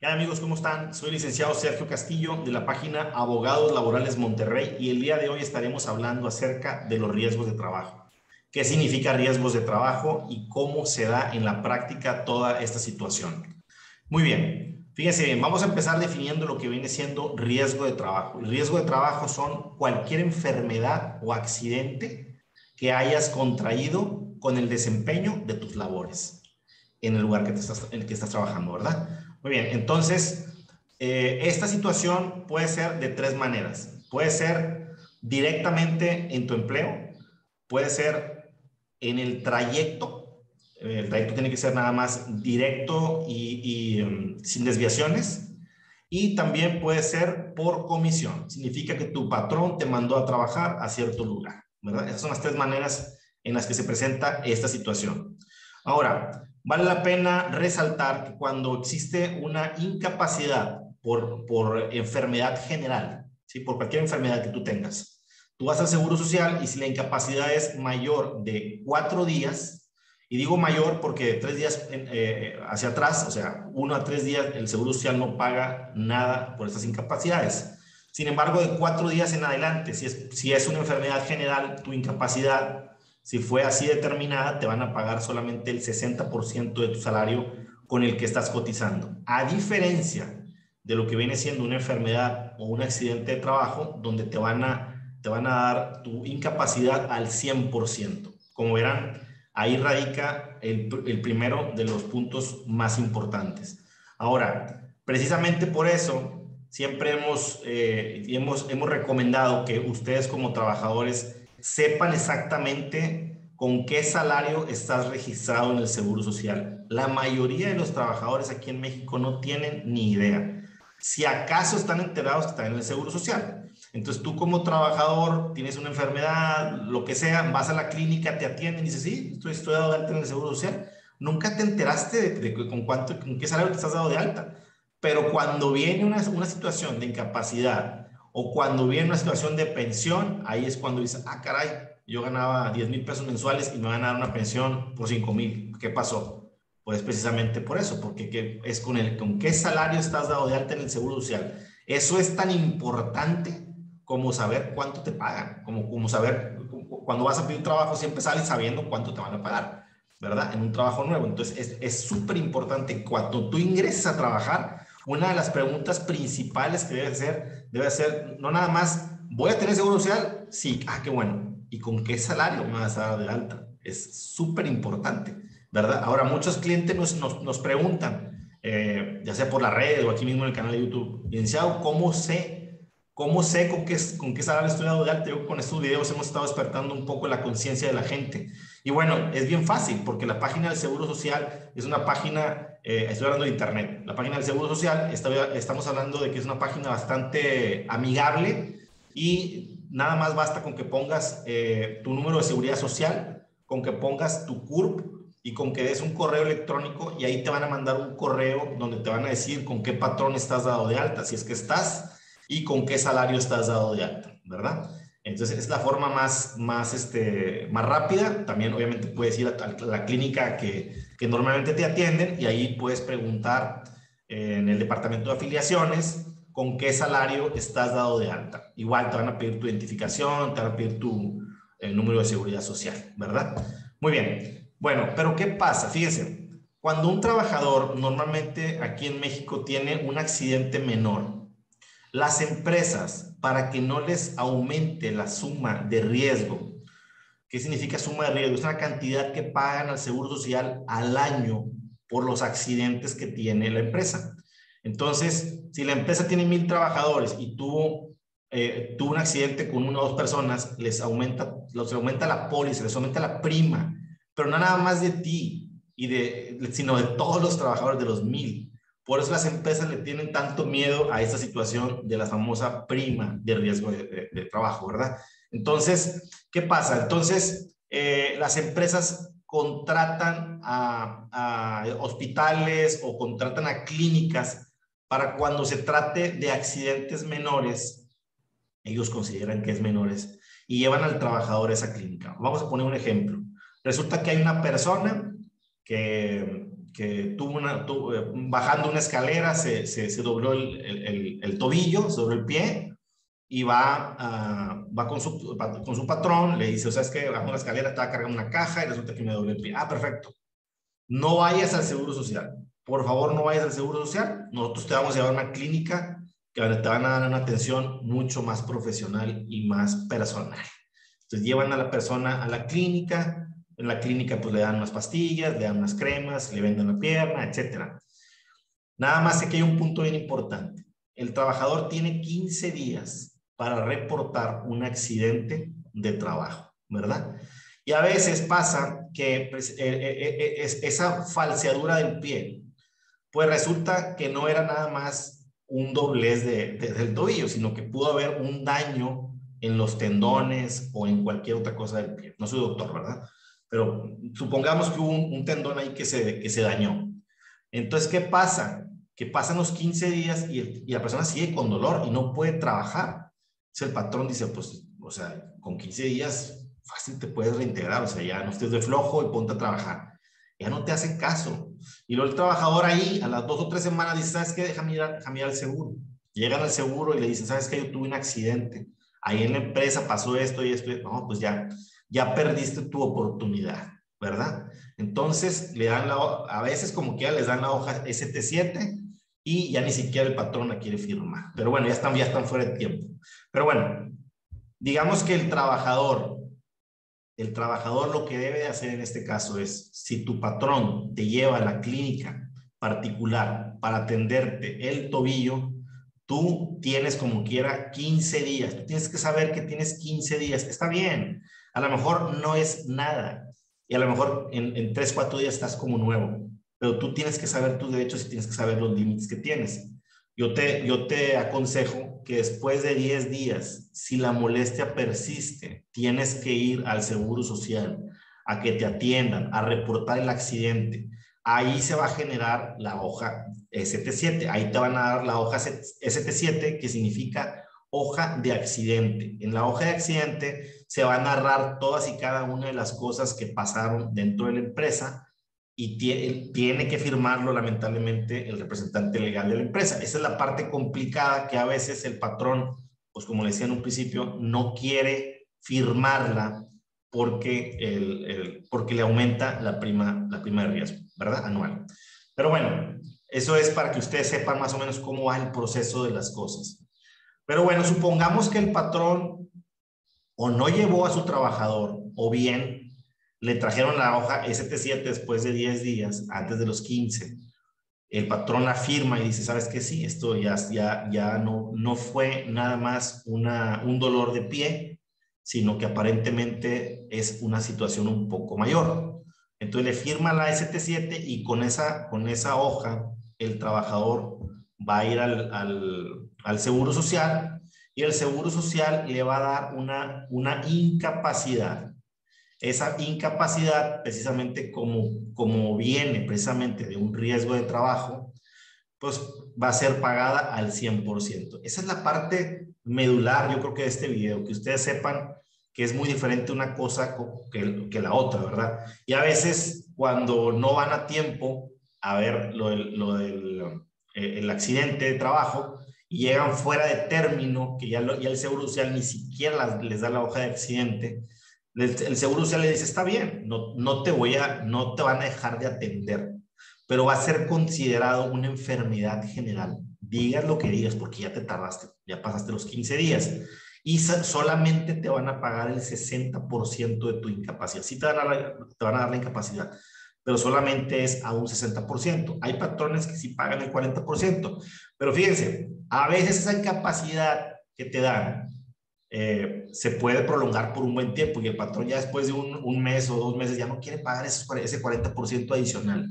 ¿Qué amigos? ¿Cómo están? Soy licenciado Sergio Castillo de la página Abogados Laborales Monterrey y el día de hoy estaremos hablando acerca de los riesgos de trabajo. ¿Qué significa riesgos de trabajo y cómo se da en la práctica toda esta situación? Muy bien, fíjense bien, vamos a empezar definiendo lo que viene siendo riesgo de trabajo. El riesgo de trabajo son cualquier enfermedad o accidente que hayas contraído con el desempeño de tus labores en el lugar en el que estás trabajando, ¿verdad? Muy bien, entonces, eh, esta situación puede ser de tres maneras. Puede ser directamente en tu empleo, puede ser en el trayecto, el trayecto tiene que ser nada más directo y, em, sin desviaciones, y también puede ser por comisión, significa que tu patrón te mandó a trabajar a cierto lugar, ¿verdad? Esas son las tres maneras en las que se presenta esta situación. Ahora, Vale la pena resaltar que cuando existe una incapacidad por, por enfermedad general, ¿sí? por cualquier enfermedad que tú tengas, tú vas al Seguro Social y si la incapacidad es mayor de cuatro días, y digo mayor porque tres días eh, hacia atrás, o sea, uno a tres días, el Seguro Social no paga nada por esas incapacidades. Sin embargo, de cuatro días en adelante, si es, si es una enfermedad general, tu incapacidad si fue así determinada, te van a pagar solamente el 60% de tu salario con el que estás cotizando. A diferencia de lo que viene siendo una enfermedad o un accidente de trabajo, donde te van a, te van a dar tu incapacidad al 100%. Como verán, ahí radica el, el primero de los puntos más importantes. Ahora, precisamente por eso, siempre hemos, eh, hemos, hemos recomendado que ustedes como trabajadores sepan exactamente con qué salario estás registrado en el Seguro Social. La mayoría de los trabajadores aquí en México no tienen ni idea. Si acaso están enterados que están en el Seguro Social. Entonces tú como trabajador tienes una enfermedad, lo que sea, vas a la clínica, te atienden y dices, sí, estoy, estoy dado de alta en el Seguro Social. Nunca te enteraste de, con, cuánto, con qué salario te estás dado de alta. Pero cuando viene una situación de incapacidad o cuando viene una situación de pensión, ahí es cuando dice, ah, caray, yo ganaba 10 mil pesos mensuales y me van a dar una pensión por 5 mil. ¿Qué pasó? Pues precisamente por eso, porque es con, el, con qué salario estás dado de alta en el Seguro Social. Eso es tan importante como saber cuánto te pagan, como, como saber, cuando vas a pedir trabajo siempre sales sabiendo cuánto te van a pagar, ¿verdad? En un trabajo nuevo. Entonces es súper importante cuando tú ingreses a trabajar, una de las preguntas principales que debe ser, debe ser, no nada más, ¿voy a tener seguro social? Sí, ah, qué bueno. ¿Y con qué salario me vas a dar de alta? Es súper importante, ¿verdad? Ahora, muchos clientes nos, nos, nos preguntan, eh, ya sea por la red o aquí mismo en el canal de YouTube, licenciado, ¿cómo sé? ¿Cómo sé con qué, con qué salario estoy dado de alta? Yo con estos videos hemos estado despertando un poco la conciencia de la gente. Y bueno, es bien fácil porque la página del Seguro Social es una página eh, estoy hablando de Internet. La página del Seguro Social, estamos hablando de que es una página bastante amigable y nada más basta con que pongas eh, tu número de seguridad social, con que pongas tu CURP y con que des un correo electrónico y ahí te van a mandar un correo donde te van a decir con qué patrón estás dado de alta, si es que estás, y con qué salario estás dado de alta, ¿verdad? Entonces es la forma más, más, este, más rápida. También obviamente puedes ir a, la clínica que, que, normalmente te atienden y ahí puedes preguntar en el departamento de afiliaciones con qué salario estás dado de alta. Igual te van a pedir tu identificación, te van a pedir tu el número de seguridad social, ¿verdad? Muy bien. Bueno, pero ¿qué pasa? Fíjense, cuando un trabajador normalmente aquí en México tiene un accidente menor, las empresas, para que no les aumente la suma de riesgo, ¿qué significa suma de riesgo? Es una cantidad que pagan al Seguro Social al año por los accidentes que tiene la empresa. Entonces, si la empresa tiene mil trabajadores y tuvo, eh, tuvo un accidente con una o dos personas, les aumenta, les aumenta la póliza, les aumenta la prima, pero no nada más de ti, y de, sino de todos los trabajadores de los mil. Por eso las empresas le tienen tanto miedo a esta situación de la famosa prima de riesgo de, trabajo, ¿verdad? Entonces, ¿qué pasa? Entonces, eh, las empresas contratan a, hospitales o contratan a clínicas para cuando se trate de accidentes menores, ellos consideran que es menores, y llevan al trabajador a esa clínica. Vamos a poner un ejemplo. Resulta que hay una persona que que tuvo una, eh, bajando una escalera, se, se, dobló el, el, el, tobillo, sobre el pie, y va, va con, su, con su patrón, le dice, o sea, es que bajo una escalera, estaba cargando una caja y resulta que me doblé el pie. Ah, perfecto. No vayas al Seguro Social. Por favor, no vayas al Seguro Social. Nosotros te vamos a llevar a una clínica que te van a dar una atención mucho más profesional y más personal. Entonces llevan a la persona a la clínica, en la clínica pues le dan unas pastillas, le dan unas cremas, le venden la pierna, etcétera. Nada más sé que hay un punto bien importante. El trabajador tiene 15 días para reportar un accidente de trabajo, ¿verdad? Y a veces pasa que pues, eh, eh, eh, esa falseadura del pie, pues resulta que no era nada más un doblez de, del tobillo, sino que pudo haber un daño en los tendones o en cualquier otra cosa del pie. No soy doctor, ¿verdad? Pero supongamos que hubo un, tendón ahí que se, que se dañó. Entonces, ¿qué pasa? Que pasan los 15 días y, y la persona sigue con dolor y no puede trabajar. Entonces el patrón dice, pues, o sea, con 15 días fácil te puedes reintegrar, o sea, ya no estés de flojo y ponte a trabajar. Ya no te hacen caso. Y luego el trabajador ahí, a las dos o tres semanas, dice, ¿sabes qué? Déjame ir, déjame ir al seguro. Llegan al seguro y le dicen, ¿sabes qué? Yo tuve un accidente. Ahí en la empresa pasó esto y esto. No, pues ya, ya perdiste tu oportunidad, ¿verdad? Entonces, le dan la, a veces como que ya les dan la hoja ST7 y ya ni siquiera el patrón la quiere firmar. Pero bueno, ya están, ya están fuera de tiempo. Pero bueno, digamos que el trabajador, el trabajador lo que debe de hacer en este caso es, si tu patrón te lleva a la clínica particular para atenderte el tobillo, tú tienes como quiera 15 días. Tú tienes que saber que tienes 15 días. Está bien. A lo mejor no es nada. Y a lo mejor en, 3, 4 días estás como nuevo. Pero tú tienes que saber tus derechos y tienes que saber los límites que tienes. Yo te, yo te aconsejo que después de 10 días, si la molestia persiste, tienes que ir al Seguro Social a que te atiendan, a reportar el accidente. Ahí se va a generar la hoja ST7. Ahí te van a dar la hoja ST7, que significa hoja de accidente. En la hoja de accidente se va a narrar todas y cada una de las cosas que pasaron dentro de la empresa y tiene, que firmarlo lamentablemente el representante legal de la empresa. Esa es la parte complicada que a veces el patrón, pues como le decía en un principio, no quiere firmarla porque, el, porque le aumenta la prima, la prima de riesgo, ¿verdad? Anual. Pero bueno, eso es para que ustedes sepan más o menos cómo va el proceso de las cosas. Pero bueno, supongamos que el patrón o no llevó a su trabajador o bien le trajeron la hoja ST7 después de 10 días, antes de los 15. El patrón la firma y dice, ¿sabes qué? Sí, esto ya, ya, ya no, no fue nada más una, un dolor de pie, sino que aparentemente es una situación un poco mayor. Entonces le firma la ST7 y con esa, con esa hoja el trabajador va a ir al, al Seguro Social y el Seguro Social le va a dar una, una incapacidad esa incapacidad, precisamente como, como viene precisamente de un riesgo de trabajo, pues va a ser pagada al 100%. Esa es la parte medular, yo creo que de este video, que ustedes sepan que es muy diferente una cosa que, que la otra, ¿verdad? Y a veces cuando no van a tiempo a ver lo del, lo del eh, el accidente de trabajo y llegan fuera de término, que ya, ya el Seguro Social ni siquiera les da la hoja de accidente, el, seguro social le dice, está bien, no, no te voy a, no te van a dejar de atender, pero va a ser considerado una enfermedad general. Digas lo que digas, porque ya te tardaste, ya pasaste los 15 días. Y solamente te van a pagar el 60% de tu incapacidad. Sí te van, a, te van a dar la incapacidad, pero solamente es a un 60%. Hay patrones que sí pagan el 40%. Pero fíjense, a veces esa incapacidad que te dan eh, se puede prolongar por un buen tiempo y el patrón ya después de un, mes o dos meses ya no quiere pagar ese, ese 40% adicional.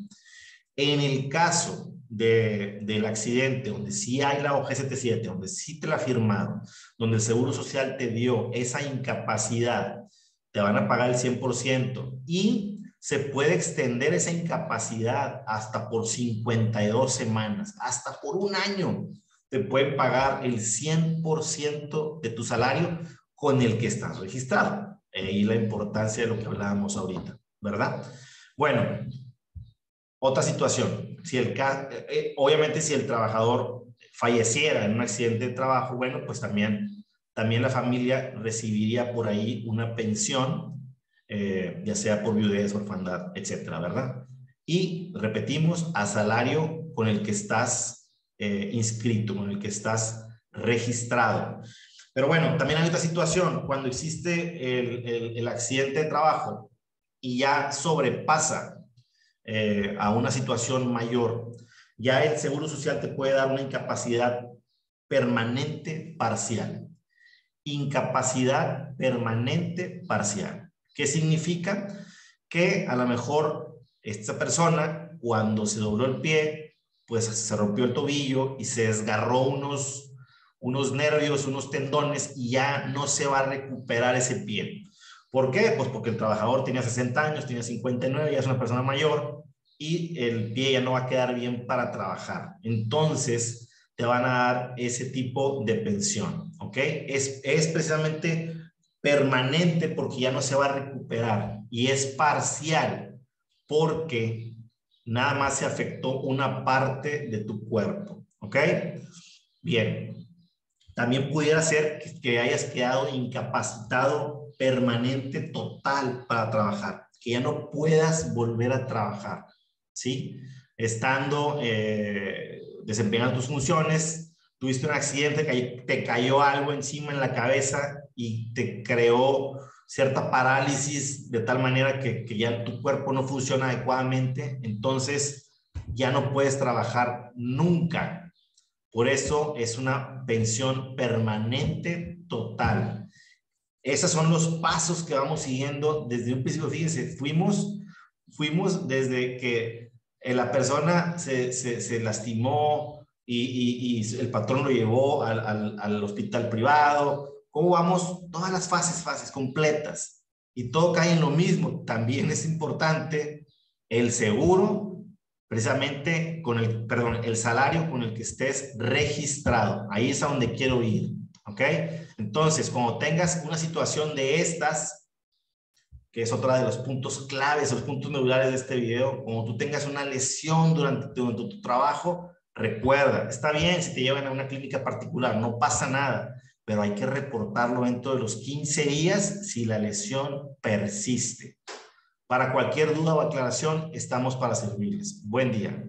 En el caso de, del accidente, donde sí hay la hoja 77, donde sí te la firmaron, donde el Seguro Social te dio esa incapacidad, te van a pagar el 100% y se puede extender esa incapacidad hasta por 52 semanas, hasta por un año te pueden pagar el 100% de tu salario con el que estás registrado. Ahí la importancia de lo que hablábamos ahorita, ¿verdad? Bueno, Otra situación, si el, eh, eh, obviamente si el trabajador falleciera en un accidente de trabajo, bueno, pues también, también la familia recibiría por ahí una pensión, eh, ya sea por viudez, orfandad, etcétera, ¿verdad? Y repetimos, a salario con el que estás inscrito, con el que estás registrado. Pero bueno, también hay otra situación, cuando existe el, el, accidente de trabajo y ya sobrepasa eh, a una situación mayor, ya el Seguro Social te puede dar una incapacidad permanente parcial. Incapacidad permanente parcial. ¿Qué significa? Que a lo mejor esta persona, cuando se dobló el pie, pues se rompió el tobillo y se desgarró unos unos nervios, unos tendones y ya no se va a recuperar ese pie. ¿Por qué? Pues porque el trabajador tenía 60 años, tiene 59, ya es una persona mayor y el pie ya no va a quedar bien para trabajar. Entonces, te van a dar ese tipo de pensión, ¿ok? Es, es precisamente permanente porque ya no se va a recuperar y es parcial porque nada más se afectó una parte de tu cuerpo, ¿ok? Bien, también pudiera ser que, hayas quedado incapacitado permanente total para trabajar, que ya no puedas volver a trabajar, ¿sí? Estando eh, desempeñando tus funciones, tuviste un accidente, te cayó algo encima en la cabeza y te creó cierta parálisis de tal manera que, que ya tu cuerpo no funciona adecuadamente, entonces ya no puedes trabajar nunca por eso es una pensión permanente total. Esos son los pasos que vamos siguiendo desde un principio. Fíjense, fuimos, fuimos desde que la persona se, lastimó y, y, el patrón lo llevó al, al, al hospital privado. ¿Cómo vamos? Todas las fases, fases completas. Y todo cae en lo mismo. También es importante el seguro precisamente con el, perdón, el salario con el que estés registrado. Ahí es a donde quiero ir, ¿ok? Entonces, cuando tengas una situación de estas, que es otra de los puntos claves, los puntos medulares de este video, como tú tengas una lesión durante, durante tu trabajo, recuerda, está bien si te llevan a una clínica particular, no pasa nada, pero hay que reportarlo dentro de los 15 días si la lesión persiste. Para cualquier duda o aclaración, estamos para servirles. Buen día.